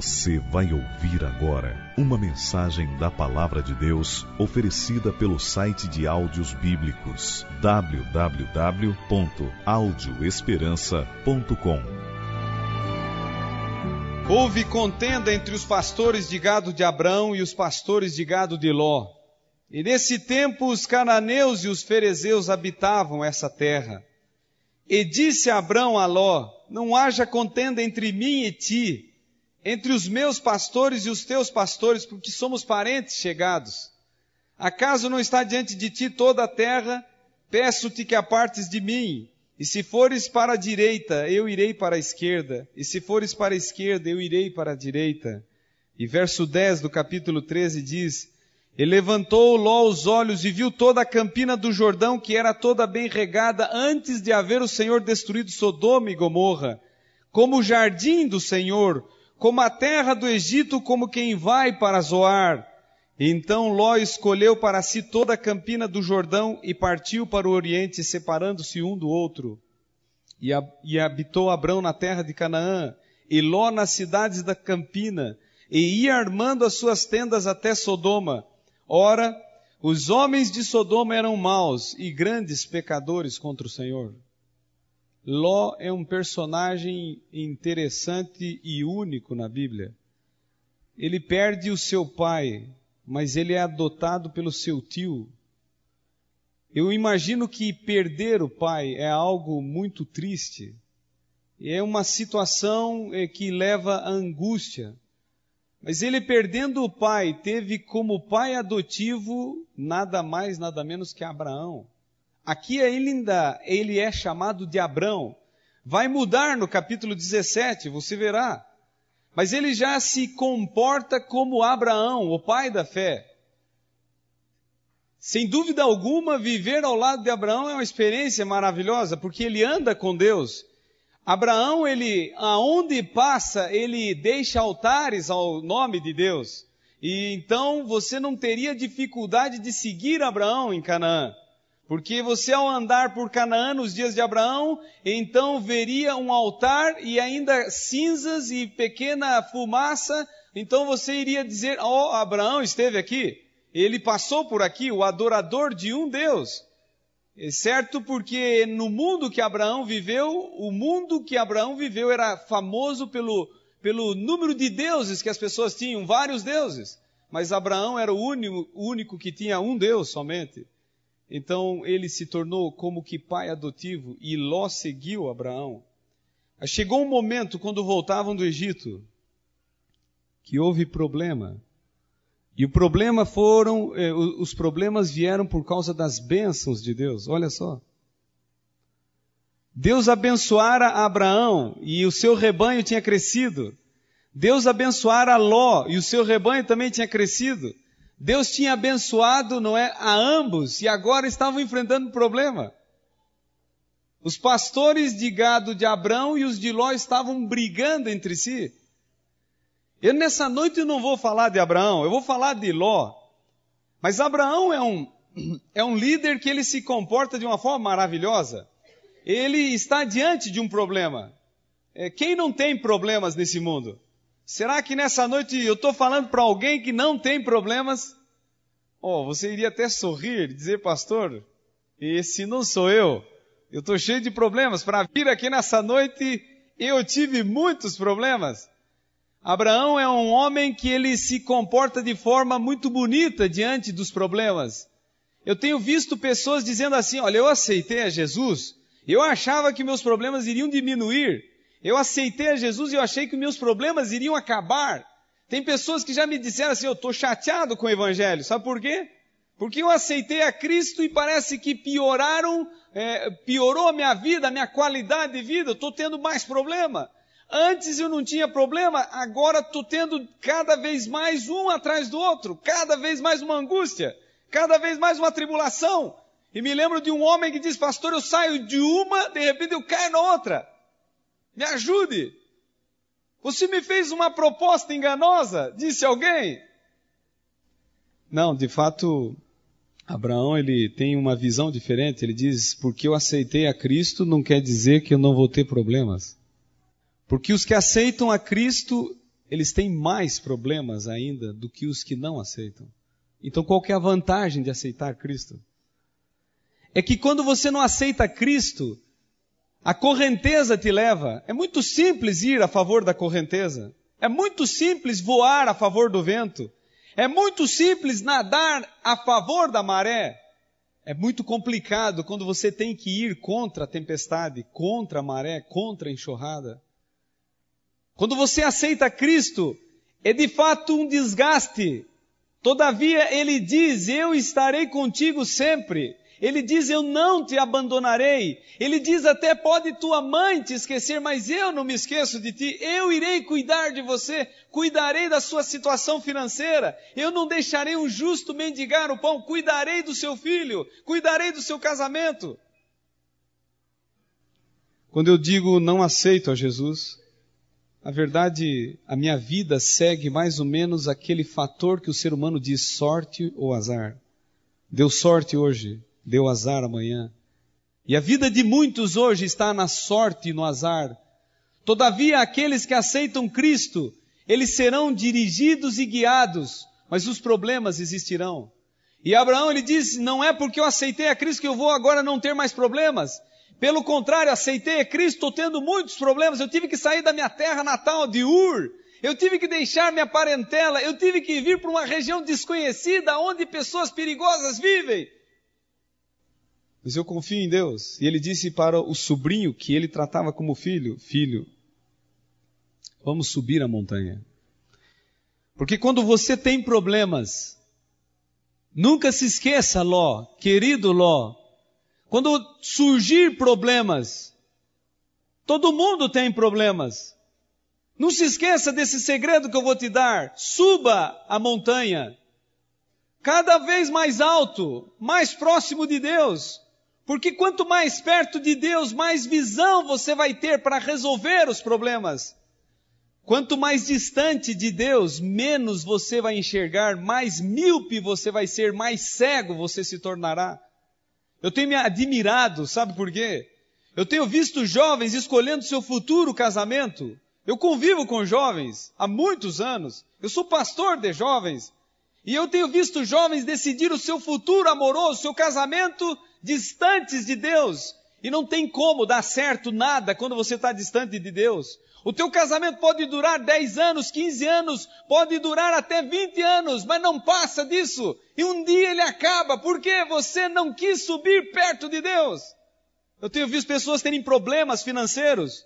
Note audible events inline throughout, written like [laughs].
Você vai ouvir agora uma mensagem da Palavra de Deus oferecida pelo site de áudios bíblicos www.audioesperança.com. Houve contenda entre os pastores de gado de Abrão e os pastores de gado de Ló. E nesse tempo os cananeus e os ferezeus habitavam essa terra. E disse Abrão a Ló: Não haja contenda entre mim e ti, entre os meus pastores e os teus pastores, porque somos parentes chegados. Acaso não está diante de ti toda a terra? Peço-te que apartes de mim. E se fores para a direita, eu irei para a esquerda. E se fores para a esquerda, eu irei para a direita. E verso 10 do capítulo 13 diz: E levantou Ló os olhos e viu toda a campina do Jordão, que era toda bem regada, antes de haver o Senhor destruído Sodoma e Gomorra, como o jardim do Senhor, como a terra do Egito, como quem vai para Zoar. Então Ló escolheu para si toda a campina do Jordão e partiu para o oriente, separando-se um do outro. E, habitou Abrão na terra de Canaã, e Ló nas cidades da campina, e ia armando as suas tendas até Sodoma. Ora, os homens de Sodoma eram maus e grandes pecadores contra o Senhor. Ló é um personagem interessante e único na Bíblia. Ele perde o seu pai, mas ele é adotado pelo seu tio. Eu imagino que perder o pai é algo muito triste. É uma situação eh, que leva à angústia. Mas ele perdendo o pai, teve como pai adotivo nada mais, nada menos que Abraão. Aqui ainda ele é chamado de Abrão. Vai mudar no capítulo 17, você verá. Mas ele já se comporta como Abraão, o pai da fé. Sem dúvida alguma, viver ao lado de Abraão é uma experiência maravilhosa, porque ele anda com Deus. Abraão, ele, aonde passa, ele deixa altares ao nome de Deus. E então você não teria dificuldade de seguir Abraão em Canaã. Porque você, ao andar por Canaã nos dias de Abraão, então veria um altar e ainda cinzas e pequena fumaça. Então você iria dizer: Ó, oh, Abraão esteve aqui. Ele passou por aqui, o adorador de um Deus. É certo, porque no mundo que Abraão viveu, o mundo que Abraão viveu era famoso pelo, pelo número de deuses que as pessoas tinham, vários deuses. Mas Abraão era o único, o único que tinha um Deus somente. Então ele se tornou como que pai adotivo e Ló seguiu Abraão. Chegou um momento quando voltavam do Egito que houve problema. E o problema foram, eh, os problemas vieram por causa das bênçãos de Deus. Olha só. Deus abençoara Abraão e o seu rebanho tinha crescido. Deus abençoara Ló e o seu rebanho também tinha crescido. Deus tinha abençoado, não é, a ambos e agora estavam enfrentando um problema. Os pastores de gado de Abrão e os de Ló estavam brigando entre si. Eu nessa noite não vou falar de Abraão, eu vou falar de Ló. Mas Abraão é um, [clears throat] é um líder que ele se comporta de uma forma maravilhosa. Ele está diante de um problema. É, quem não tem problemas nesse mundo? Será que nessa noite eu estou falando para alguém que não tem problemas? Oh, você iria até sorrir, dizer, pastor, esse não sou eu. Eu estou cheio de problemas. Para vir aqui nessa noite, eu tive muitos problemas. Abraão é um homem que ele se comporta de forma muito bonita diante dos problemas. Eu tenho visto pessoas dizendo assim: olha, eu aceitei a Jesus, eu achava que meus problemas iriam diminuir, eu aceitei a Jesus e eu achei que meus problemas iriam acabar. Tem pessoas que já me disseram assim, eu estou chateado com o Evangelho. Sabe por quê? Porque eu aceitei a Cristo e parece que pioraram, é, piorou a minha vida, a minha qualidade de vida, eu estou tendo mais problema. Antes eu não tinha problema, agora estou tendo cada vez mais um atrás do outro, cada vez mais uma angústia, cada vez mais uma tribulação. E me lembro de um homem que diz, pastor, eu saio de uma, de repente eu caio na outra. Me ajude. Você me fez uma proposta enganosa, disse alguém. Não, de fato, Abraão ele tem uma visão diferente. Ele diz: porque eu aceitei a Cristo não quer dizer que eu não vou ter problemas. Porque os que aceitam a Cristo, eles têm mais problemas ainda do que os que não aceitam. Então, qual é a vantagem de aceitar Cristo? É que quando você não aceita Cristo, a correnteza te leva. É muito simples ir a favor da correnteza. É muito simples voar a favor do vento. É muito simples nadar a favor da maré. É muito complicado quando você tem que ir contra a tempestade, contra a maré, contra a enxurrada. Quando você aceita Cristo, é de fato um desgaste. Todavia, ele diz: Eu estarei contigo sempre. Ele diz: Eu não te abandonarei. Ele diz até: Pode tua mãe te esquecer, mas eu não me esqueço de ti. Eu irei cuidar de você, cuidarei da sua situação financeira. Eu não deixarei um justo mendigar o pão, cuidarei do seu filho, cuidarei do seu casamento. Quando eu digo não aceito a Jesus, na verdade, a minha vida segue mais ou menos aquele fator que o ser humano diz sorte ou azar. Deu sorte hoje, deu azar amanhã. E a vida de muitos hoje está na sorte e no azar. Todavia, aqueles que aceitam Cristo, eles serão dirigidos e guiados, mas os problemas existirão. E Abraão ele diz: Não é porque eu aceitei a Cristo que eu vou agora não ter mais problemas. Pelo contrário, aceitei a Cristo, estou tendo muitos problemas. Eu tive que sair da minha terra natal de Ur. Eu tive que deixar minha parentela. Eu tive que vir para uma região desconhecida onde pessoas perigosas vivem. Mas eu confio em Deus. E ele disse para o sobrinho que ele tratava como filho: Filho, vamos subir a montanha. Porque quando você tem problemas, nunca se esqueça, Ló, querido Ló, quando surgir problemas, todo mundo tem problemas. Não se esqueça desse segredo que eu vou te dar. Suba a montanha. Cada vez mais alto, mais próximo de Deus. Porque quanto mais perto de Deus, mais visão você vai ter para resolver os problemas. Quanto mais distante de Deus, menos você vai enxergar, mais míope você vai ser, mais cego você se tornará. Eu tenho me admirado, sabe por quê? Eu tenho visto jovens escolhendo seu futuro casamento. Eu convivo com jovens há muitos anos. Eu sou pastor de jovens. E eu tenho visto jovens decidir o seu futuro amoroso, seu casamento, distantes de Deus. E não tem como dar certo nada quando você está distante de Deus. O teu casamento pode durar 10 anos, 15 anos, pode durar até 20 anos, mas não passa disso. E um dia ele acaba, porque você não quis subir perto de Deus. Eu tenho visto pessoas terem problemas financeiros.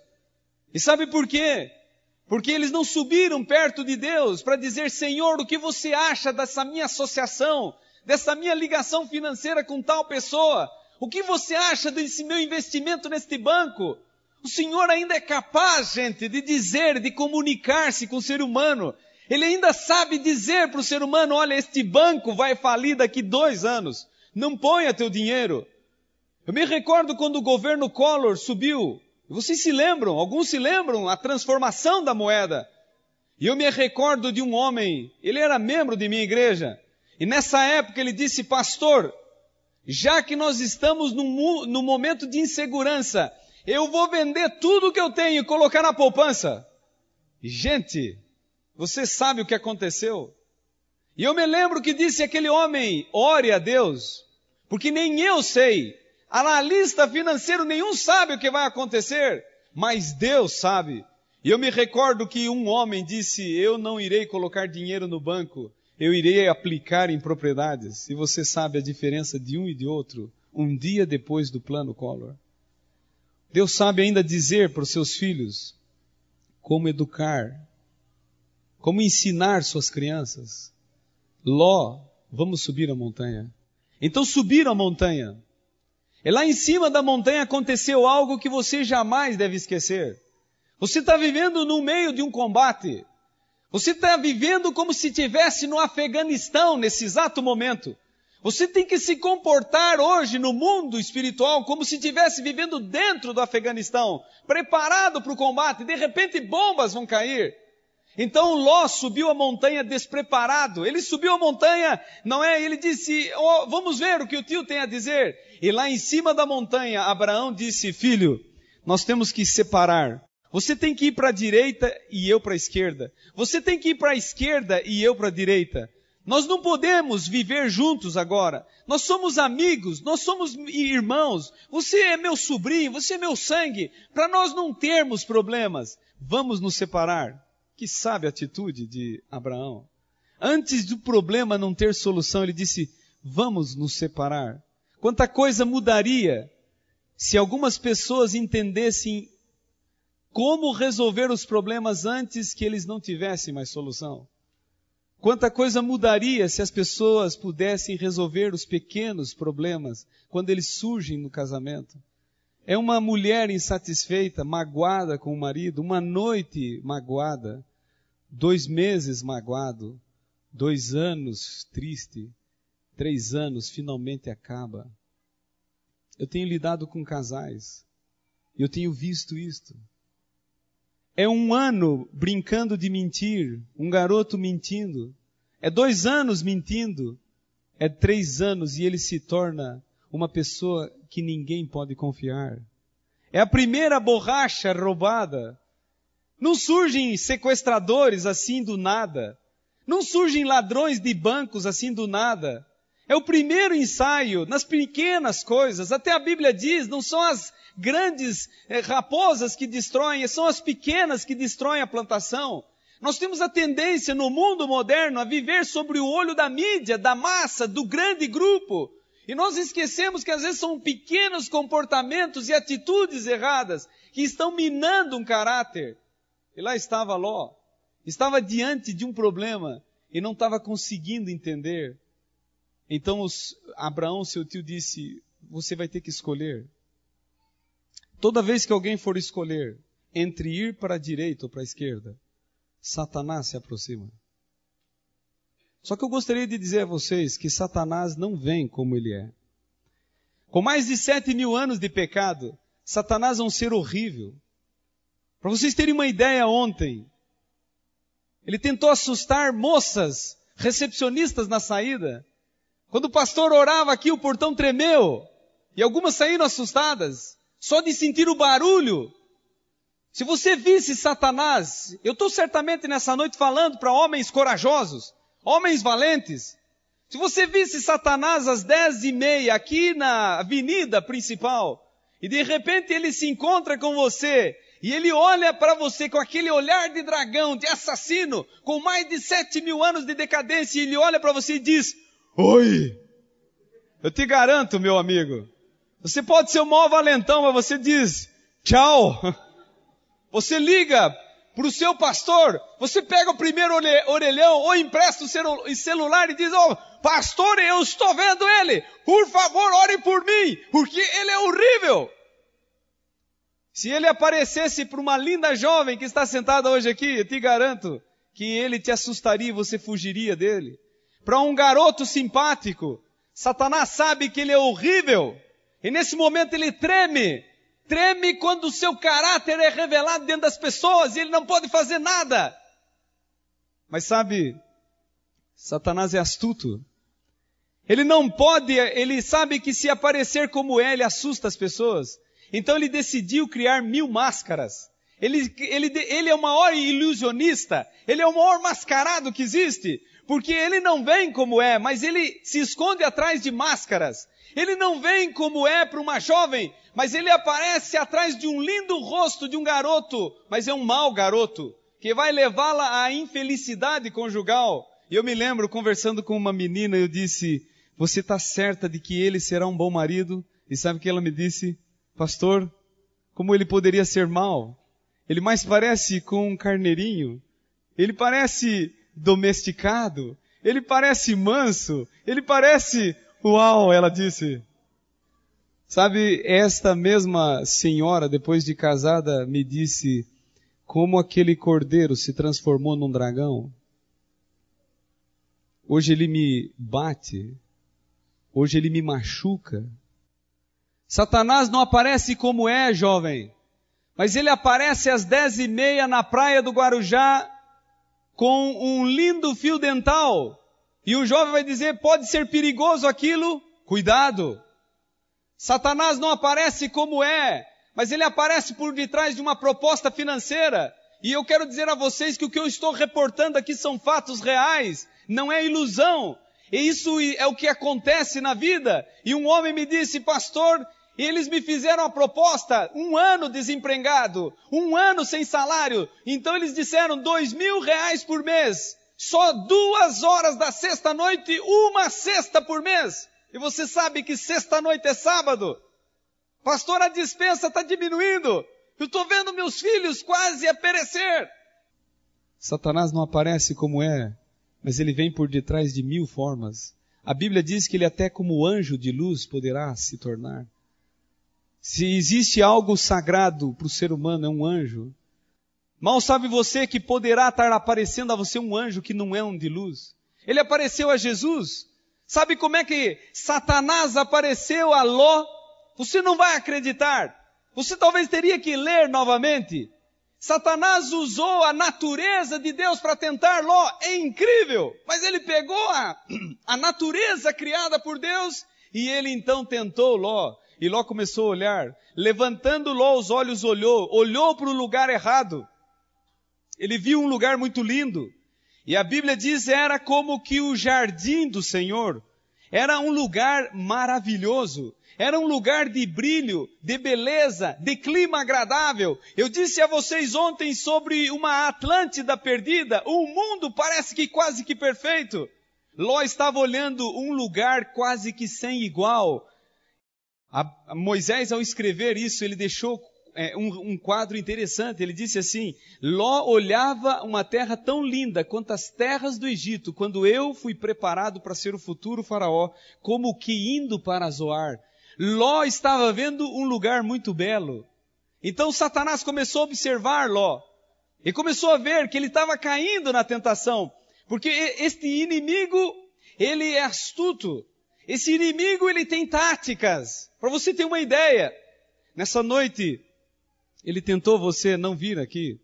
E sabe por quê? Porque eles não subiram perto de Deus para dizer, Senhor, o que você acha dessa minha associação, dessa minha ligação financeira com tal pessoa? O que você acha desse meu investimento neste banco? O Senhor ainda é capaz, gente, de dizer, de comunicar-se com o ser humano. Ele ainda sabe dizer para o ser humano: olha, este banco vai falir daqui dois anos. Não ponha teu dinheiro. Eu me recordo quando o governo Collor subiu. Vocês se lembram, alguns se lembram, a transformação da moeda. E eu me recordo de um homem, ele era membro de minha igreja. E nessa época ele disse: Pastor, já que nós estamos num, num momento de insegurança, eu vou vender tudo que eu tenho e colocar na poupança. Gente, você sabe o que aconteceu? E eu me lembro que disse aquele homem: ore a Deus, porque nem eu sei, analista financeiro nenhum sabe o que vai acontecer, mas Deus sabe. E eu me recordo que um homem disse: Eu não irei colocar dinheiro no banco, eu irei aplicar em propriedades. E você sabe a diferença de um e de outro, um dia depois do plano Collor. Deus sabe ainda dizer para os seus filhos como educar, como ensinar suas crianças. Ló, vamos subir a montanha. Então subiram a montanha. E lá em cima da montanha aconteceu algo que você jamais deve esquecer. Você está vivendo no meio de um combate. Você está vivendo como se estivesse no Afeganistão nesse exato momento. Você tem que se comportar hoje no mundo espiritual como se estivesse vivendo dentro do Afeganistão, preparado para o combate. De repente, bombas vão cair. Então Ló subiu a montanha despreparado. Ele subiu a montanha, não é? Ele disse: oh, Vamos ver o que o tio tem a dizer. E lá em cima da montanha, Abraão disse: Filho, nós temos que separar. Você tem que ir para a direita e eu para a esquerda. Você tem que ir para a esquerda e eu para a direita. Nós não podemos viver juntos agora. Nós somos amigos, nós somos irmãos. Você é meu sobrinho, você é meu sangue. Para nós não termos problemas, vamos nos separar. Que sabe a atitude de Abraão. Antes do problema não ter solução, ele disse: Vamos nos separar. Quanta coisa mudaria se algumas pessoas entendessem como resolver os problemas antes que eles não tivessem mais solução. Quanta coisa mudaria se as pessoas pudessem resolver os pequenos problemas quando eles surgem no casamento. É uma mulher insatisfeita, magoada com o marido, uma noite magoada, dois meses magoado, dois anos triste, três anos finalmente acaba. Eu tenho lidado com casais, eu tenho visto isto. É um ano brincando de mentir, um garoto mentindo. É dois anos mentindo. É três anos e ele se torna uma pessoa que ninguém pode confiar. É a primeira borracha roubada. Não surgem sequestradores assim do nada. Não surgem ladrões de bancos assim do nada. É o primeiro ensaio nas pequenas coisas. Até a Bíblia diz, não são as grandes eh, raposas que destroem, são as pequenas que destroem a plantação. Nós temos a tendência no mundo moderno a viver sobre o olho da mídia, da massa, do grande grupo. E nós esquecemos que às vezes são pequenos comportamentos e atitudes erradas que estão minando um caráter. E lá estava Ló, estava diante de um problema e não estava conseguindo entender. Então os, Abraão, seu tio, disse: Você vai ter que escolher. Toda vez que alguém for escolher entre ir para a direita ou para a esquerda, Satanás se aproxima. Só que eu gostaria de dizer a vocês que Satanás não vem como ele é. Com mais de sete mil anos de pecado, Satanás é um ser horrível. Para vocês terem uma ideia, ontem, ele tentou assustar moças recepcionistas na saída. Quando o pastor orava aqui, o portão tremeu. E algumas saíram assustadas só de sentir o barulho. Se você visse Satanás, eu estou certamente nessa noite falando para homens corajosos, homens valentes. Se você visse Satanás às dez e meia aqui na avenida principal, e de repente ele se encontra com você, e ele olha para você com aquele olhar de dragão, de assassino, com mais de sete mil anos de decadência, e ele olha para você e diz, Oi! Eu te garanto, meu amigo, você pode ser o maior valentão, mas você diz tchau. [laughs] Você liga para o seu pastor, você pega o primeiro orelhão ou empresta o celular e diz, oh, pastor, eu estou vendo ele, por favor, ore por mim, porque ele é horrível. Se ele aparecesse para uma linda jovem que está sentada hoje aqui, eu te garanto que ele te assustaria e você fugiria dele. Para um garoto simpático, Satanás sabe que ele é horrível, e nesse momento ele treme. Treme quando o seu caráter é revelado dentro das pessoas e ele não pode fazer nada. Mas sabe, Satanás é astuto. Ele não pode, ele sabe que se aparecer como é, ele assusta as pessoas. Então ele decidiu criar mil máscaras. Ele, ele, ele é o maior ilusionista, ele é o maior mascarado que existe, porque ele não vem como é, mas ele se esconde atrás de máscaras. Ele não vem como é para uma jovem, mas ele aparece atrás de um lindo rosto de um garoto, mas é um mau garoto, que vai levá-la à infelicidade conjugal. E eu me lembro conversando com uma menina, eu disse: Você está certa de que ele será um bom marido? E sabe o que ela me disse? Pastor, como ele poderia ser mau? Ele mais parece com um carneirinho. Ele parece domesticado. Ele parece manso. Ele parece Uau, ela disse. Sabe, esta mesma senhora, depois de casada, me disse como aquele cordeiro se transformou num dragão. Hoje ele me bate. Hoje ele me machuca. Satanás não aparece como é, jovem. Mas ele aparece às dez e meia na praia do Guarujá com um lindo fio dental e o jovem vai dizer: pode ser perigoso aquilo? Cuidado! Satanás não aparece como é, mas ele aparece por detrás de uma proposta financeira. E eu quero dizer a vocês que o que eu estou reportando aqui são fatos reais, não é ilusão. E isso é o que acontece na vida. E um homem me disse, pastor, eles me fizeram a proposta, um ano desempregado, um ano sem salário. Então eles disseram dois mil reais por mês. Só duas horas da sexta-noite, uma sexta por mês. E você sabe que sexta-noite é sábado. Pastor, a dispensa está diminuindo. Eu estou vendo meus filhos quase a perecer. Satanás não aparece como é, mas ele vem por detrás de mil formas. A Bíblia diz que ele até como anjo de luz poderá se tornar. Se existe algo sagrado para o ser humano, é um anjo. Mal sabe você que poderá estar aparecendo a você um anjo que não é um de luz. Ele apareceu a Jesus. Sabe como é que Satanás apareceu a Ló? Você não vai acreditar. Você talvez teria que ler novamente. Satanás usou a natureza de Deus para tentar Ló. É incrível. Mas ele pegou a, [clears throat] a natureza criada por Deus e ele então tentou Ló. E Ló começou a olhar. Levantando Ló os olhos, olhou. Olhou para o lugar errado. Ele viu um lugar muito lindo. E a Bíblia diz era como que o jardim do Senhor. Era um lugar maravilhoso. Era um lugar de brilho, de beleza, de clima agradável. Eu disse a vocês ontem sobre uma Atlântida perdida. O mundo parece que quase que perfeito. Ló estava olhando um lugar quase que sem igual. A, Moisés, ao escrever isso, ele deixou é, um, um, quadro interessante. Ele disse assim: Ló olhava uma terra tão linda quanto as terras do Egito, quando eu fui preparado para ser o futuro faraó, como que indo para Zoar. Ló estava vendo um lugar muito belo. Então Satanás começou a observar Ló e começou a ver que ele estava caindo na tentação, porque este inimigo ele é astuto. Esse inimigo ele tem táticas. Para você ter uma ideia, nessa noite ele tentou você não vir aqui.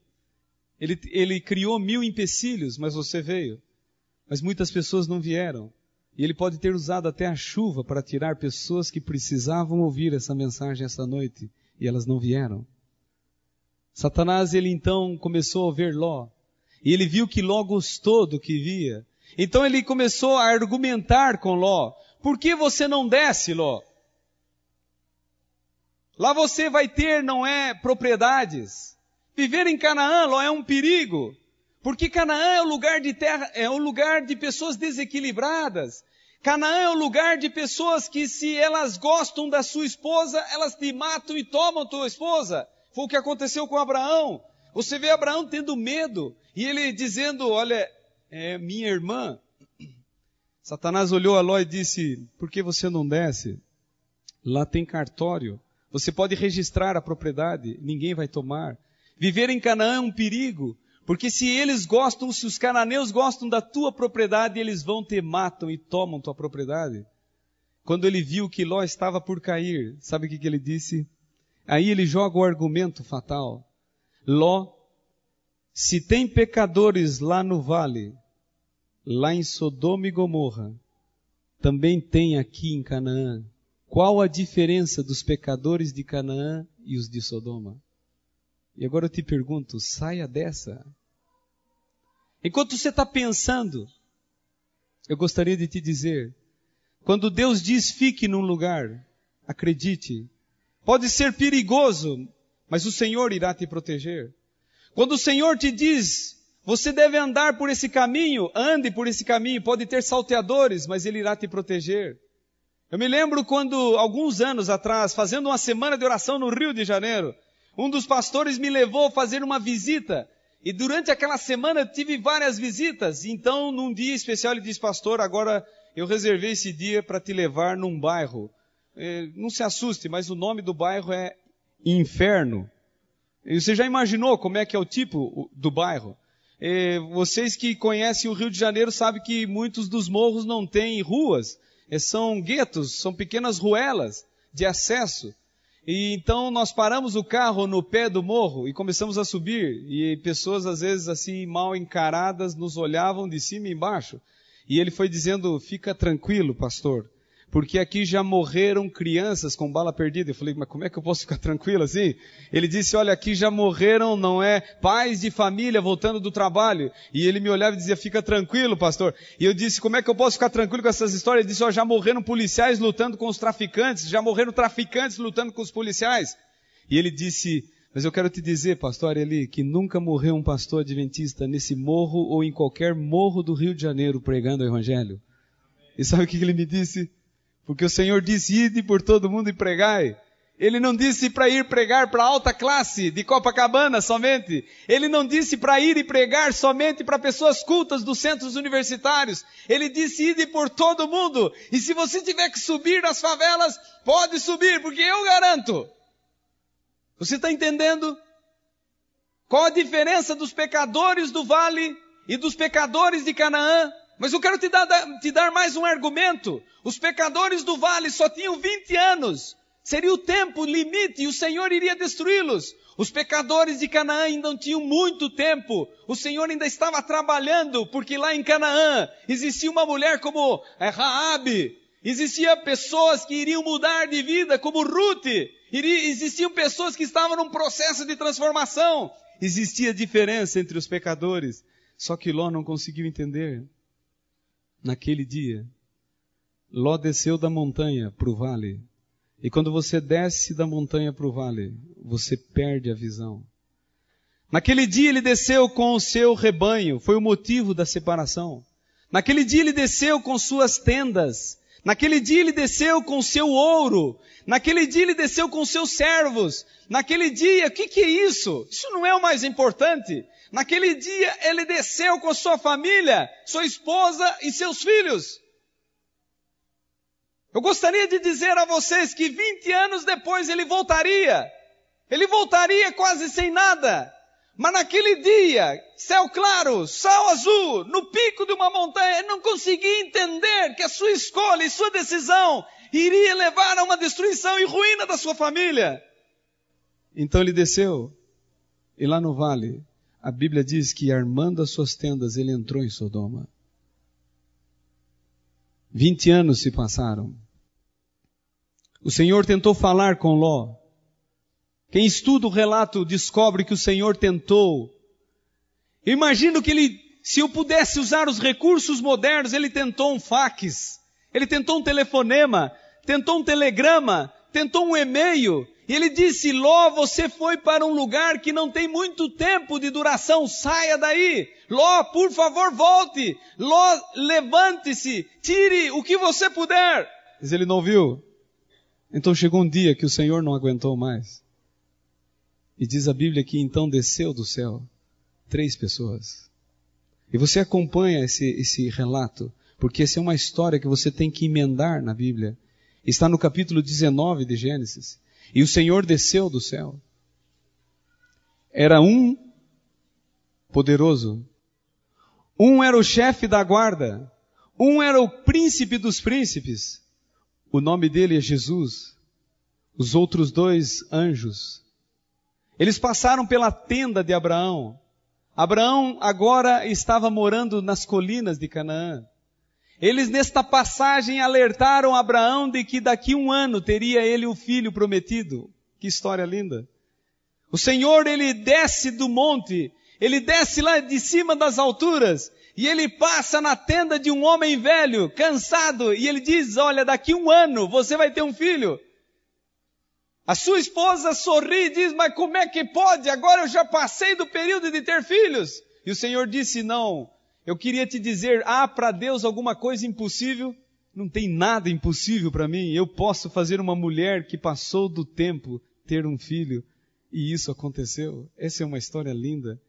Ele, ele criou mil empecilhos, mas você veio. Mas muitas pessoas não vieram. E ele pode ter usado até a chuva para tirar pessoas que precisavam ouvir essa mensagem essa noite e elas não vieram. Satanás ele então começou a ver Ló e ele viu que Ló gostou do que via. Então ele começou a argumentar com Ló. Por que você não desce, Ló? Lá você vai ter, não é, propriedades. Viver em Canaã, Ló, é um perigo. Porque Canaã é o lugar de terra, é o lugar de pessoas desequilibradas. Canaã é o lugar de pessoas que, se elas gostam da sua esposa, elas te matam e tomam tua esposa. Foi o que aconteceu com Abraão. Você vê Abraão tendo medo e ele dizendo: Olha, é minha irmã, Satanás olhou a Ló e disse: Por que você não desce? Lá tem cartório. Você pode registrar a propriedade, ninguém vai tomar. Viver em Canaã é um perigo, porque se eles gostam, se os cananeus gostam da tua propriedade, eles vão te matam e tomam tua propriedade. Quando ele viu que Ló estava por cair, sabe o que, que ele disse? Aí ele joga o argumento fatal. Ló, se tem pecadores lá no vale, lá em Sodoma e Gomorra, também tem aqui em Canaã. Qual a diferença dos pecadores de Canaã e os de Sodoma? E agora eu te pergunto, saia dessa. Enquanto você está pensando, eu gostaria de te dizer, quando Deus diz fique num lugar, acredite, pode ser perigoso, mas o Senhor irá te proteger. Quando o Senhor te diz você deve andar por esse caminho, ande por esse caminho, pode ter salteadores, mas ele irá te proteger. Eu me lembro quando, alguns anos atrás, fazendo uma semana de oração no Rio de Janeiro, um dos pastores me levou a fazer uma visita. E durante aquela semana eu tive várias visitas. Então, num dia especial, ele disse, pastor, agora eu reservei esse dia para te levar num bairro. É, não se assuste, mas o nome do bairro é Inferno. E você já imaginou como é que é o tipo do bairro? Vocês que conhecem o Rio de Janeiro sabem que muitos dos morros não têm ruas, são guetos, são pequenas ruelas de acesso. E então nós paramos o carro no pé do morro e começamos a subir. E pessoas às vezes assim mal encaradas nos olhavam de cima e embaixo. E ele foi dizendo: "Fica tranquilo, pastor. Porque aqui já morreram crianças com bala perdida. Eu falei, mas como é que eu posso ficar tranquilo assim? Ele disse, olha, aqui já morreram, não é, pais de família voltando do trabalho. E ele me olhava e dizia, fica tranquilo, pastor. E eu disse, como é que eu posso ficar tranquilo com essas histórias? Ele disse, ó, já morreram policiais lutando com os traficantes, já morreram traficantes lutando com os policiais. E ele disse, mas eu quero te dizer, pastor Eli, que nunca morreu um pastor adventista nesse morro ou em qualquer morro do Rio de Janeiro pregando o evangelho. E sabe o que ele me disse? Porque o Senhor disse, ide por todo mundo e pregai. Ele não disse para ir pregar para alta classe de Copacabana somente. Ele não disse para ir e pregar somente para pessoas cultas dos centros universitários. Ele disse ide por todo mundo. E se você tiver que subir nas favelas, pode subir, porque eu garanto. Você está entendendo? Qual a diferença dos pecadores do vale e dos pecadores de Canaã? Mas eu quero te dar, te dar mais um argumento. Os pecadores do vale só tinham 20 anos. Seria o tempo limite e o Senhor iria destruí-los. Os pecadores de Canaã ainda não tinham muito tempo. O Senhor ainda estava trabalhando, porque lá em Canaã existia uma mulher como é, Raabe. Existia pessoas que iriam mudar de vida, como Ruth. Existiam pessoas que estavam num processo de transformação. Existia diferença entre os pecadores. Só que Ló não conseguiu entender naquele dia, Ló desceu da montanha para o vale. E quando você desce da montanha para o vale, você perde a visão. Naquele dia ele desceu com o seu rebanho, foi o motivo da separação. Naquele dia ele desceu com suas tendas. Naquele dia ele desceu com o seu ouro. Naquele dia ele desceu com seus servos. Naquele dia, o que, que é isso? Isso não é o mais importante. Naquele dia ele desceu com sua família, sua esposa e seus filhos. Eu gostaria de dizer a vocês que 20 anos depois ele voltaria. Ele voltaria quase sem nada. Mas naquele dia, céu claro, sol azul, no pico de uma montanha, ele não conseguia entender que a sua escolha e sua decisão iria levar a uma destruição e ruína da sua família. Então ele desceu, e lá no vale, a Bíblia diz que armando as suas tendas, ele entrou em Sodoma. Vinte anos se passaram. O Senhor tentou falar com Ló. Quem estuda o relato descobre que o Senhor tentou. Eu imagino que ele, se eu pudesse usar os recursos modernos, ele tentou um fax, ele tentou um telefonema, tentou um telegrama, tentou um e-mail, e ele disse: Ló, você foi para um lugar que não tem muito tempo de duração, saia daí. Ló, por favor, volte. Ló, levante-se, tire o que você puder. Mas ele não viu. Então chegou um dia que o Senhor não aguentou mais. E diz a Bíblia que então desceu do céu três pessoas. E você acompanha esse, esse relato, porque essa é uma história que você tem que emendar na Bíblia. Está no capítulo 19 de Gênesis. E o Senhor desceu do céu. Era um poderoso. Um era o chefe da guarda. Um era o príncipe dos príncipes. O nome dele é Jesus. Os outros dois anjos. Eles passaram pela tenda de Abraão. Abraão agora estava morando nas colinas de Canaã. Eles nesta passagem alertaram Abraão de que daqui um ano teria ele o filho prometido. Que história linda. O Senhor, ele desce do monte, ele desce lá de cima das alturas, e ele passa na tenda de um homem velho, cansado, e ele diz, olha, daqui um ano você vai ter um filho. A sua esposa sorri e diz, mas como é que pode? Agora eu já passei do período de ter filhos. E o Senhor disse, não, eu queria te dizer, ah, para Deus alguma coisa impossível? Não tem nada impossível para mim. Eu posso fazer uma mulher que passou do tempo ter um filho. E isso aconteceu. Essa é uma história linda.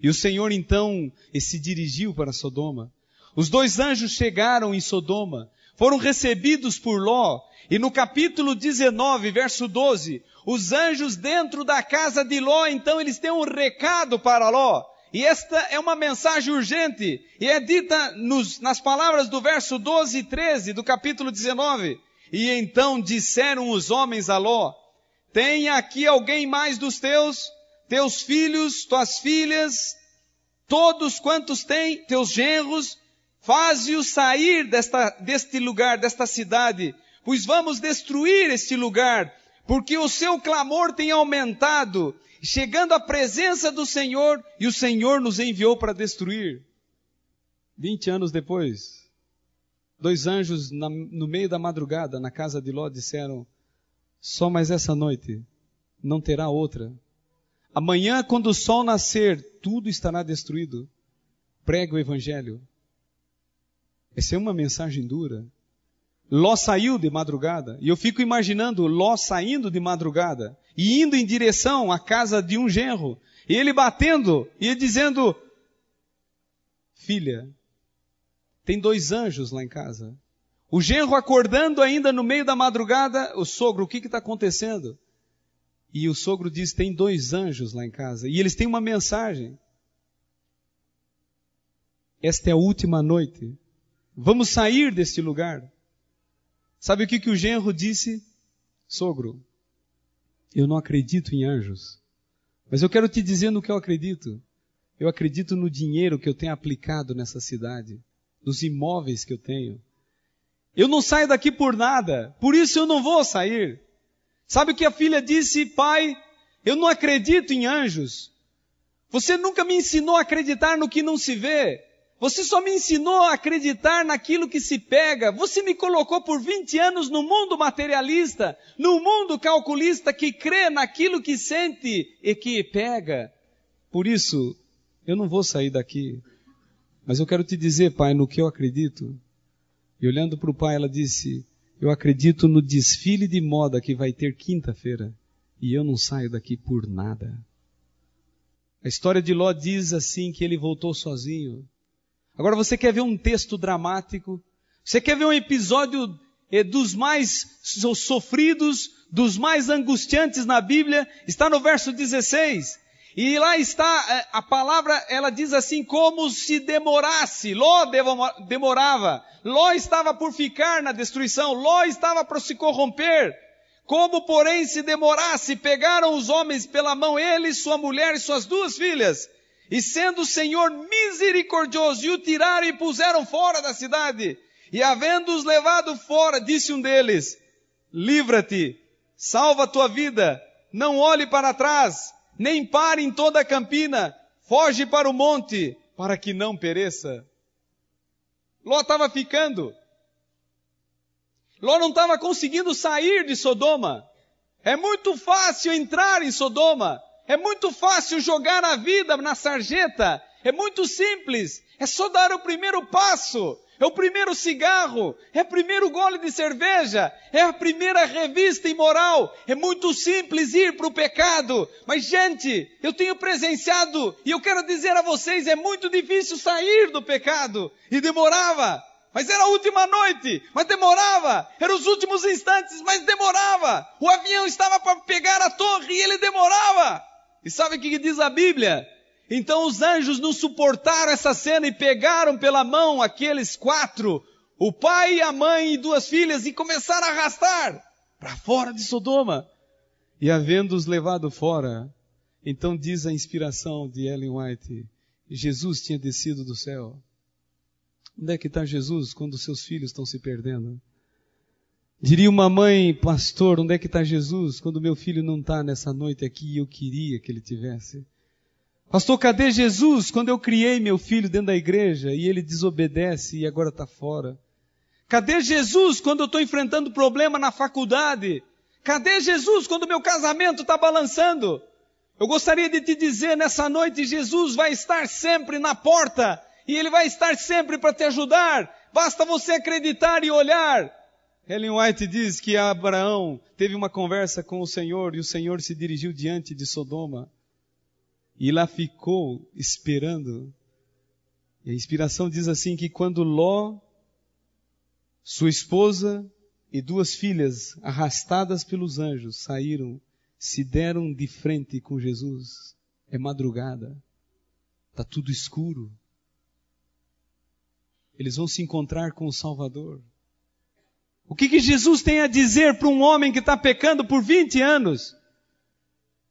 E o Senhor então se dirigiu para Sodoma. Os dois anjos chegaram em Sodoma, foram recebidos por Ló, e no capítulo 19, verso 12, os anjos dentro da casa de Ló, então eles têm um recado para Ló. E esta é uma mensagem urgente, e é dita nos, nas palavras do verso 12 e 13 do capítulo 19. E então disseram os homens a Ló, tem aqui alguém mais dos teus, teus filhos, tuas filhas, todos quantos têm, teus genros, faze-os sair desta, deste lugar, desta cidade, pois vamos destruir este lugar, porque o seu clamor tem aumentado, chegando à presença do Senhor, e o Senhor nos enviou para destruir. Vinte anos depois, dois anjos na, no meio da madrugada, na casa de Ló, disseram: Só mais essa noite, não terá outra. Amanhã, quando o sol nascer, tudo estará destruído. Prega o Evangelho. Essa é uma mensagem dura. Ló saiu de madrugada, e eu fico imaginando Ló saindo de madrugada e indo em direção à casa de um genro, e ele batendo e dizendo: Filha, tem dois anjos lá em casa. O genro acordando ainda no meio da madrugada, o sogro, o que está acontecendo? E o sogro diz: tem dois anjos lá em casa, e eles têm uma mensagem. Esta é a última noite. Vamos sair deste lugar. Sabe o que, que o genro disse? Sogro, eu não acredito em anjos, mas eu quero te dizer no que eu acredito. Eu acredito no dinheiro que eu tenho aplicado nessa cidade, nos imóveis que eu tenho. Eu não saio daqui por nada, por isso eu não vou sair. Sabe o que a filha disse? Pai, eu não acredito em anjos. Você nunca me ensinou a acreditar no que não se vê. Você só me ensinou a acreditar naquilo que se pega. Você me colocou por 20 anos no mundo materialista, no mundo calculista que crê naquilo que sente e que pega. Por isso, eu não vou sair daqui. Mas eu quero te dizer, pai, no que eu acredito. E olhando para o pai, ela disse: Eu acredito no desfile de moda que vai ter quinta-feira. E eu não saio daqui por nada. A história de Ló diz assim que ele voltou sozinho. Agora você quer ver um texto dramático? Você quer ver um episódio eh, dos mais sofridos, dos mais angustiantes na Bíblia? Está no verso 16. E lá está eh, a palavra, ela diz assim, como se demorasse. Ló demorava. Ló estava por ficar na destruição. Ló estava por se corromper. Como, porém, se demorasse, pegaram os homens pela mão, ele, sua mulher e suas duas filhas, e sendo o Senhor misericordioso, e o tiraram e puseram fora da cidade. E havendo-os levado fora, disse um deles, livra-te, salva a tua vida, não olhe para trás, nem pare em toda a campina, foge para o monte, para que não pereça. Ló estava ficando. Ló não estava conseguindo sair de Sodoma. É muito fácil entrar em Sodoma. É muito fácil jogar a vida na sarjeta. É muito simples. É só dar o primeiro passo. É o primeiro cigarro, é o primeiro gole de cerveja, é a primeira revista imoral. É muito simples ir para o pecado. Mas, gente, eu tenho presenciado e eu quero dizer a vocês: é muito difícil sair do pecado. E demorava. Mas era a última noite, mas demorava. Eram os últimos instantes, mas demorava. O avião estava para pegar a torre e ele demorava. E sabe o que diz a Bíblia? Então os anjos não suportaram essa cena e pegaram pela mão aqueles quatro, o pai, a mãe e duas filhas, e começaram a arrastar para fora de Sodoma. E havendo-os levado fora, então diz a inspiração de Ellen White, Jesus tinha descido do céu. Onde é que está Jesus quando seus filhos estão se perdendo? Diria uma mãe, pastor, onde é que está Jesus quando meu filho não está nessa noite aqui eu queria que ele tivesse? Pastor, cadê Jesus quando eu criei meu filho dentro da igreja e ele desobedece e agora está fora? Cadê Jesus quando eu estou enfrentando problema na faculdade? Cadê Jesus quando meu casamento está balançando? Eu gostaria de te dizer nessa noite, Jesus vai estar sempre na porta e ele vai estar sempre para te ajudar. Basta você acreditar e olhar. Ellen White diz que Abraão teve uma conversa com o Senhor e o Senhor se dirigiu diante de Sodoma e lá ficou esperando. E a inspiração diz assim que quando Ló, sua esposa e duas filhas, arrastadas pelos anjos, saíram, se deram de frente com Jesus. É madrugada, está tudo escuro. Eles vão se encontrar com o Salvador. O que, que Jesus tem a dizer para um homem que está pecando por 20 anos?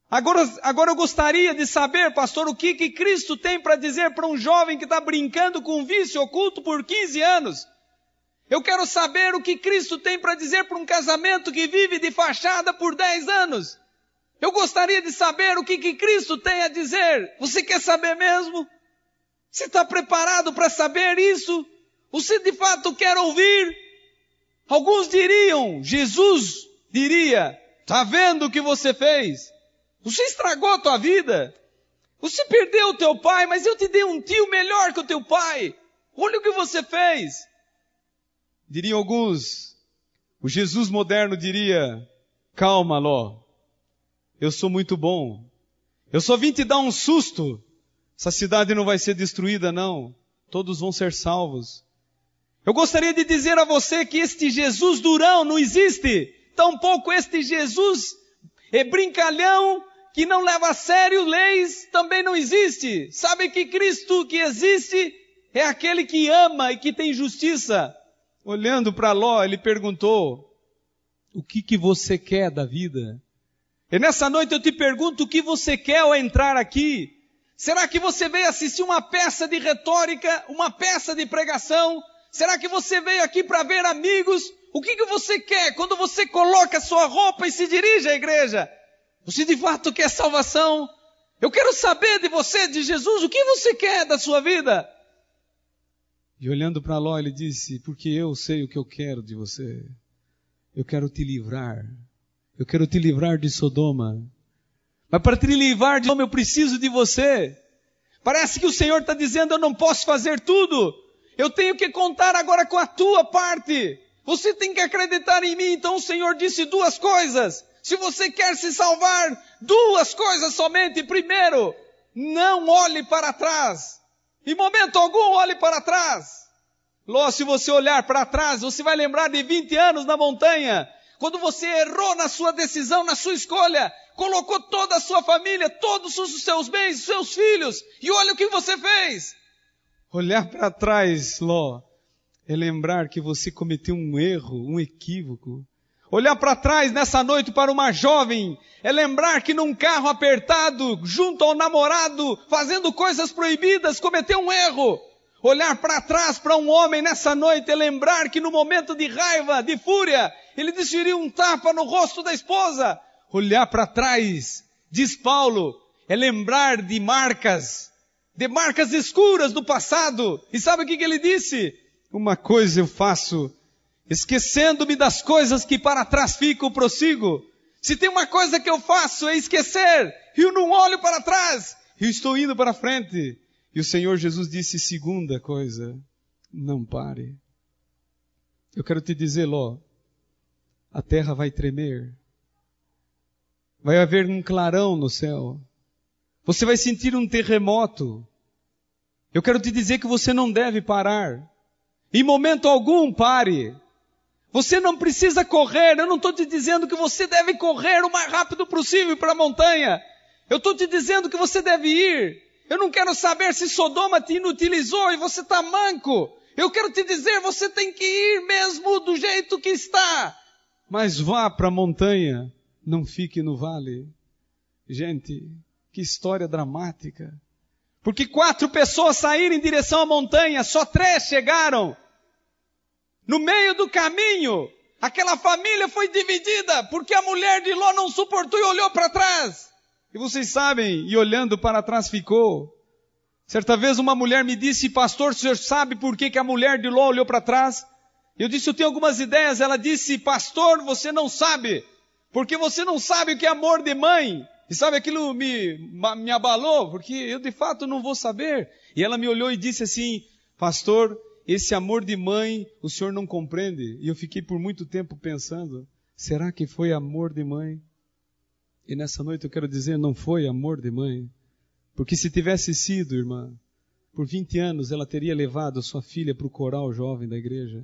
Agora, agora eu gostaria de saber, pastor, o que, que Cristo tem para dizer para um jovem que está brincando com um vício oculto por 15 anos? Eu quero saber o que Cristo tem para dizer para um casamento que vive de fachada por 10 anos. Eu gostaria de saber o que, que Cristo tem a dizer. Você quer saber mesmo? Você está preparado para saber isso? Você de fato quer ouvir? Alguns diriam, Jesus diria, está vendo o que você fez? Você estragou a tua vida. Você perdeu o teu pai, mas eu te dei um tio melhor que o teu pai. Olha o que você fez. Diriam alguns, o Jesus moderno diria, calma, Ló, eu sou muito bom. Eu só vim te dar um susto. Essa cidade não vai ser destruída, não. Todos vão ser salvos. Eu gostaria de dizer a você que este Jesus durão não existe. Tampouco este Jesus é brincalhão que não leva a sério leis também não existe. Sabe que Cristo que existe é aquele que ama e que tem justiça. Olhando para Ló, ele perguntou: O que que você quer da vida? E nessa noite eu te pergunto o que você quer ao entrar aqui. Será que você veio assistir uma peça de retórica, uma peça de pregação? Será que você veio aqui para ver amigos? O que, que você quer quando você coloca sua roupa e se dirige à igreja? Você de fato quer salvação? Eu quero saber de você, de Jesus, o que você quer da sua vida? E olhando para Ló, ele disse: Porque eu sei o que eu quero de você. Eu quero te livrar. Eu quero te livrar de Sodoma. Mas para te livrar de Sodoma, eu preciso de você. Parece que o Senhor está dizendo: Eu não posso fazer tudo. Eu tenho que contar agora com a tua parte. Você tem que acreditar em mim. Então o Senhor disse duas coisas. Se você quer se salvar, duas coisas somente. Primeiro, não olhe para trás. Em momento algum, olhe para trás. Ló, se você olhar para trás, você vai lembrar de 20 anos na montanha, quando você errou na sua decisão, na sua escolha, colocou toda a sua família, todos os seus bens, seus filhos, e olha o que você fez. Olhar para trás, Ló, é lembrar que você cometeu um erro, um equívoco. Olhar para trás nessa noite para uma jovem é lembrar que num carro apertado, junto ao namorado, fazendo coisas proibidas, cometeu um erro. Olhar para trás para um homem nessa noite é lembrar que no momento de raiva, de fúria, ele desferiu um tapa no rosto da esposa. Olhar para trás, diz Paulo, é lembrar de marcas, de marcas escuras do passado. E sabe o que, que ele disse? Uma coisa eu faço, esquecendo-me das coisas que para trás ficam, prossigo. Se tem uma coisa que eu faço é esquecer, eu não olho para trás, eu estou indo para frente. E o Senhor Jesus disse, segunda coisa, não pare. Eu quero te dizer, Ló, a terra vai tremer. Vai haver um clarão no céu. Você vai sentir um terremoto. Eu quero te dizer que você não deve parar. Em momento algum pare. Você não precisa correr. Eu não estou te dizendo que você deve correr o mais rápido possível para a montanha. Eu estou te dizendo que você deve ir. Eu não quero saber se Sodoma te inutilizou e você está manco. Eu quero te dizer, você tem que ir mesmo do jeito que está. Mas vá para a montanha, não fique no vale. Gente, que história dramática. Porque quatro pessoas saíram em direção à montanha, só três chegaram. No meio do caminho, aquela família foi dividida, porque a mulher de Ló não suportou e olhou para trás. E vocês sabem, e olhando para trás ficou. Certa vez uma mulher me disse, pastor, o senhor sabe por que, que a mulher de Ló olhou para trás? Eu disse, eu tenho algumas ideias. Ela disse, pastor, você não sabe, porque você não sabe o que é amor de mãe. E sabe, aquilo me, me abalou, porque eu de fato não vou saber. E ela me olhou e disse assim, pastor, esse amor de mãe o senhor não compreende. E eu fiquei por muito tempo pensando, será que foi amor de mãe? E nessa noite eu quero dizer, não foi amor de mãe. Porque se tivesse sido, irmã, por 20 anos ela teria levado sua filha para o coral jovem da igreja.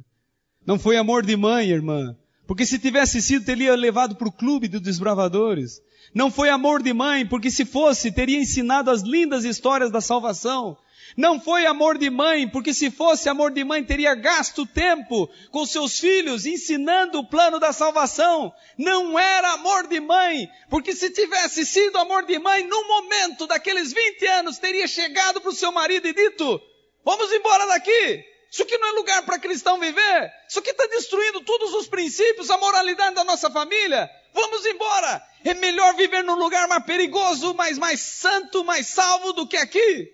Não foi amor de mãe, irmã. Porque se tivesse sido, teria levado para o clube dos desbravadores. Não foi amor de mãe, porque se fosse, teria ensinado as lindas histórias da salvação. Não foi amor de mãe, porque se fosse amor de mãe, teria gasto tempo com seus filhos ensinando o plano da salvação. Não era amor de mãe, porque se tivesse sido amor de mãe, no momento daqueles 20 anos, teria chegado para o seu marido e dito: Vamos embora daqui. Isso aqui não é lugar para cristão viver. Isso aqui está destruindo todos os princípios, a moralidade da nossa família. Vamos embora. É melhor viver num lugar mais perigoso, mas mais santo, mais salvo do que aqui.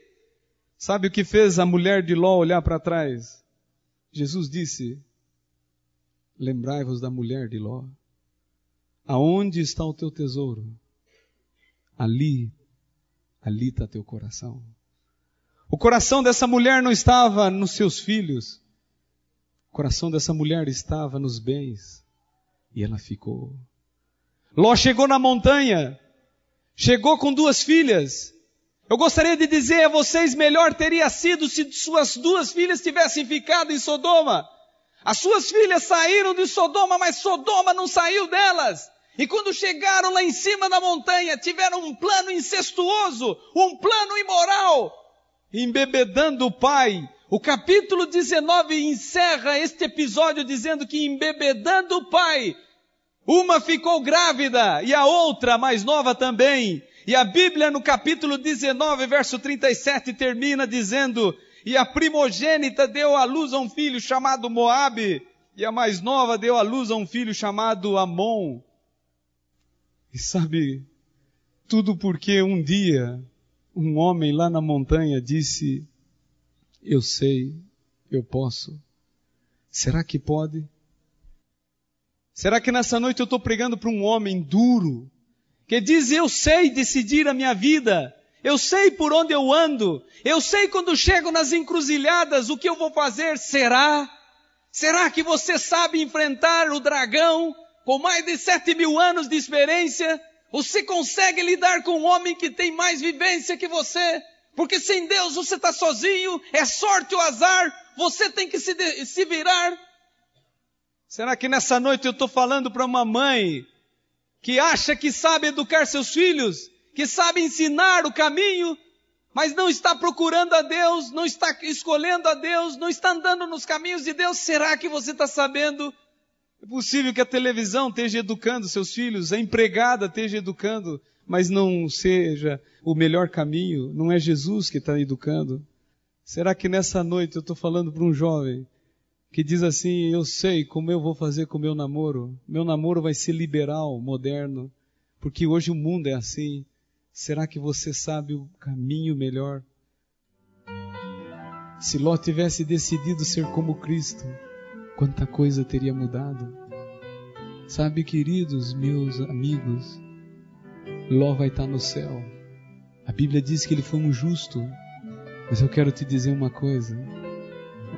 Sabe o que fez a mulher de Ló olhar para trás? Jesus disse: Lembrai-vos da mulher de Ló. Aonde está o teu tesouro? Ali, ali está teu coração. O coração dessa mulher não estava nos seus filhos. O coração dessa mulher estava nos bens. E ela ficou. Ló chegou na montanha. Chegou com duas filhas. Eu gostaria de dizer a vocês, melhor teria sido se suas duas filhas tivessem ficado em Sodoma. As suas filhas saíram de Sodoma, mas Sodoma não saiu delas. E quando chegaram lá em cima da montanha, tiveram um plano incestuoso, um plano imoral, embebedando o pai. O capítulo 19 encerra este episódio dizendo que embebedando o pai, uma ficou grávida e a outra, mais nova também. E a Bíblia no capítulo 19, verso 37 termina dizendo: "E a primogênita deu à luz a um filho chamado Moabe, e a mais nova deu à luz a um filho chamado Amon." E sabe, tudo porque um dia um homem lá na montanha disse: Eu sei, eu posso. Será que pode? Será que nessa noite eu estou pregando para um homem duro, que diz: Eu sei decidir a minha vida, eu sei por onde eu ando, eu sei quando chego nas encruzilhadas o que eu vou fazer? Será? Será que você sabe enfrentar o dragão com mais de sete mil anos de experiência, você consegue lidar com um homem que tem mais vivência que você? Porque sem Deus você está sozinho, é sorte ou azar, você tem que se, de, se virar. Será que nessa noite eu estou falando para uma mãe que acha que sabe educar seus filhos, que sabe ensinar o caminho, mas não está procurando a Deus, não está escolhendo a Deus, não está andando nos caminhos de Deus? Será que você está sabendo é possível que a televisão esteja educando seus filhos, a empregada esteja educando, mas não seja o melhor caminho, não é Jesus que está educando. Será que nessa noite eu estou falando para um jovem que diz assim: Eu sei como eu vou fazer com meu namoro, meu namoro vai ser liberal, moderno, porque hoje o mundo é assim. Será que você sabe o caminho melhor? Se Ló tivesse decidido ser como Cristo, quanta coisa teria mudado. Sabe, queridos meus amigos, Ló vai estar no céu. A Bíblia diz que ele foi um justo, mas eu quero te dizer uma coisa: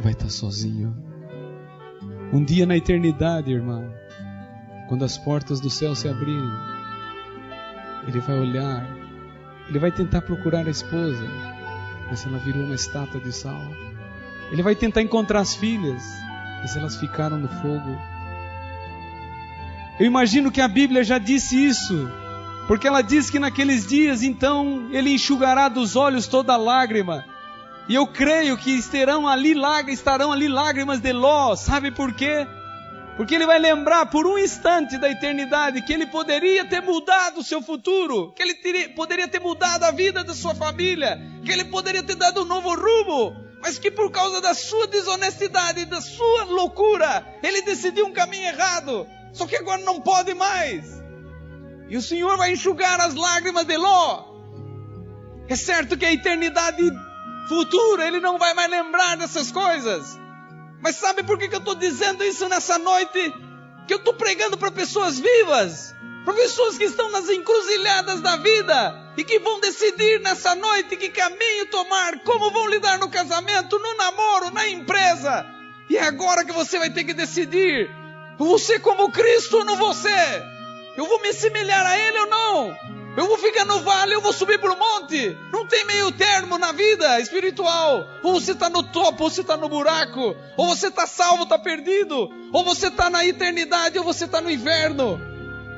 vai estar sozinho. Um dia na eternidade, irmão, quando as portas do céu se abrirem, ele vai olhar, ele vai tentar procurar a esposa, mas ela virou uma estátua de sal. Ele vai tentar encontrar as filhas, mas elas ficaram no fogo. Eu imagino que a Bíblia já disse isso, porque ela diz que naqueles dias então ele enxugará dos olhos toda lágrima. E eu creio que estarão ali lágrimas, estarão ali lágrimas de Ló, sabe por quê? Porque ele vai lembrar por um instante da eternidade que ele poderia ter mudado o seu futuro, que ele teria, poderia ter mudado a vida da sua família, que ele poderia ter dado um novo rumo, mas que por causa da sua desonestidade, da sua loucura, ele decidiu um caminho errado. Só que agora não pode mais. E o Senhor vai enxugar as lágrimas de Ló. É certo que a eternidade futura ele não vai mais lembrar dessas coisas. Mas sabe por que, que eu estou dizendo isso nessa noite? Que eu estou pregando para pessoas vivas para pessoas que estão nas encruzilhadas da vida e que vão decidir nessa noite que caminho tomar, como vão lidar no casamento, no namoro, na empresa. E é agora que você vai ter que decidir: você como Cristo ou não você? Eu vou me semelhar a Ele ou não? Eu vou ficar no vale, eu vou subir para o monte. Não tem meio termo na vida espiritual. Ou você está no topo, ou você está no buraco. Ou você está salvo, está perdido. Ou você está na eternidade, ou você está no inverno.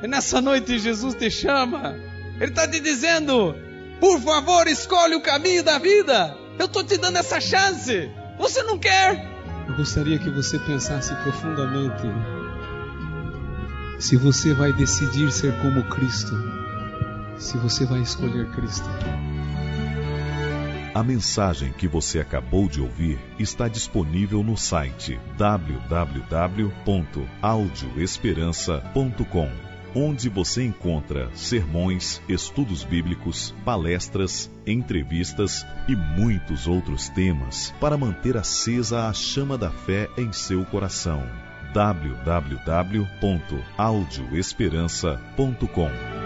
E nessa noite Jesus te chama. Ele está te dizendo: por favor, escolhe o caminho da vida. Eu estou te dando essa chance. Você não quer? Eu gostaria que você pensasse profundamente se você vai decidir ser como Cristo, se você vai escolher Cristo. A mensagem que você acabou de ouvir está disponível no site www.audioesperança.com, onde você encontra sermões, estudos bíblicos, palestras, entrevistas e muitos outros temas para manter acesa a chama da fé em seu coração. www.audioesperança.com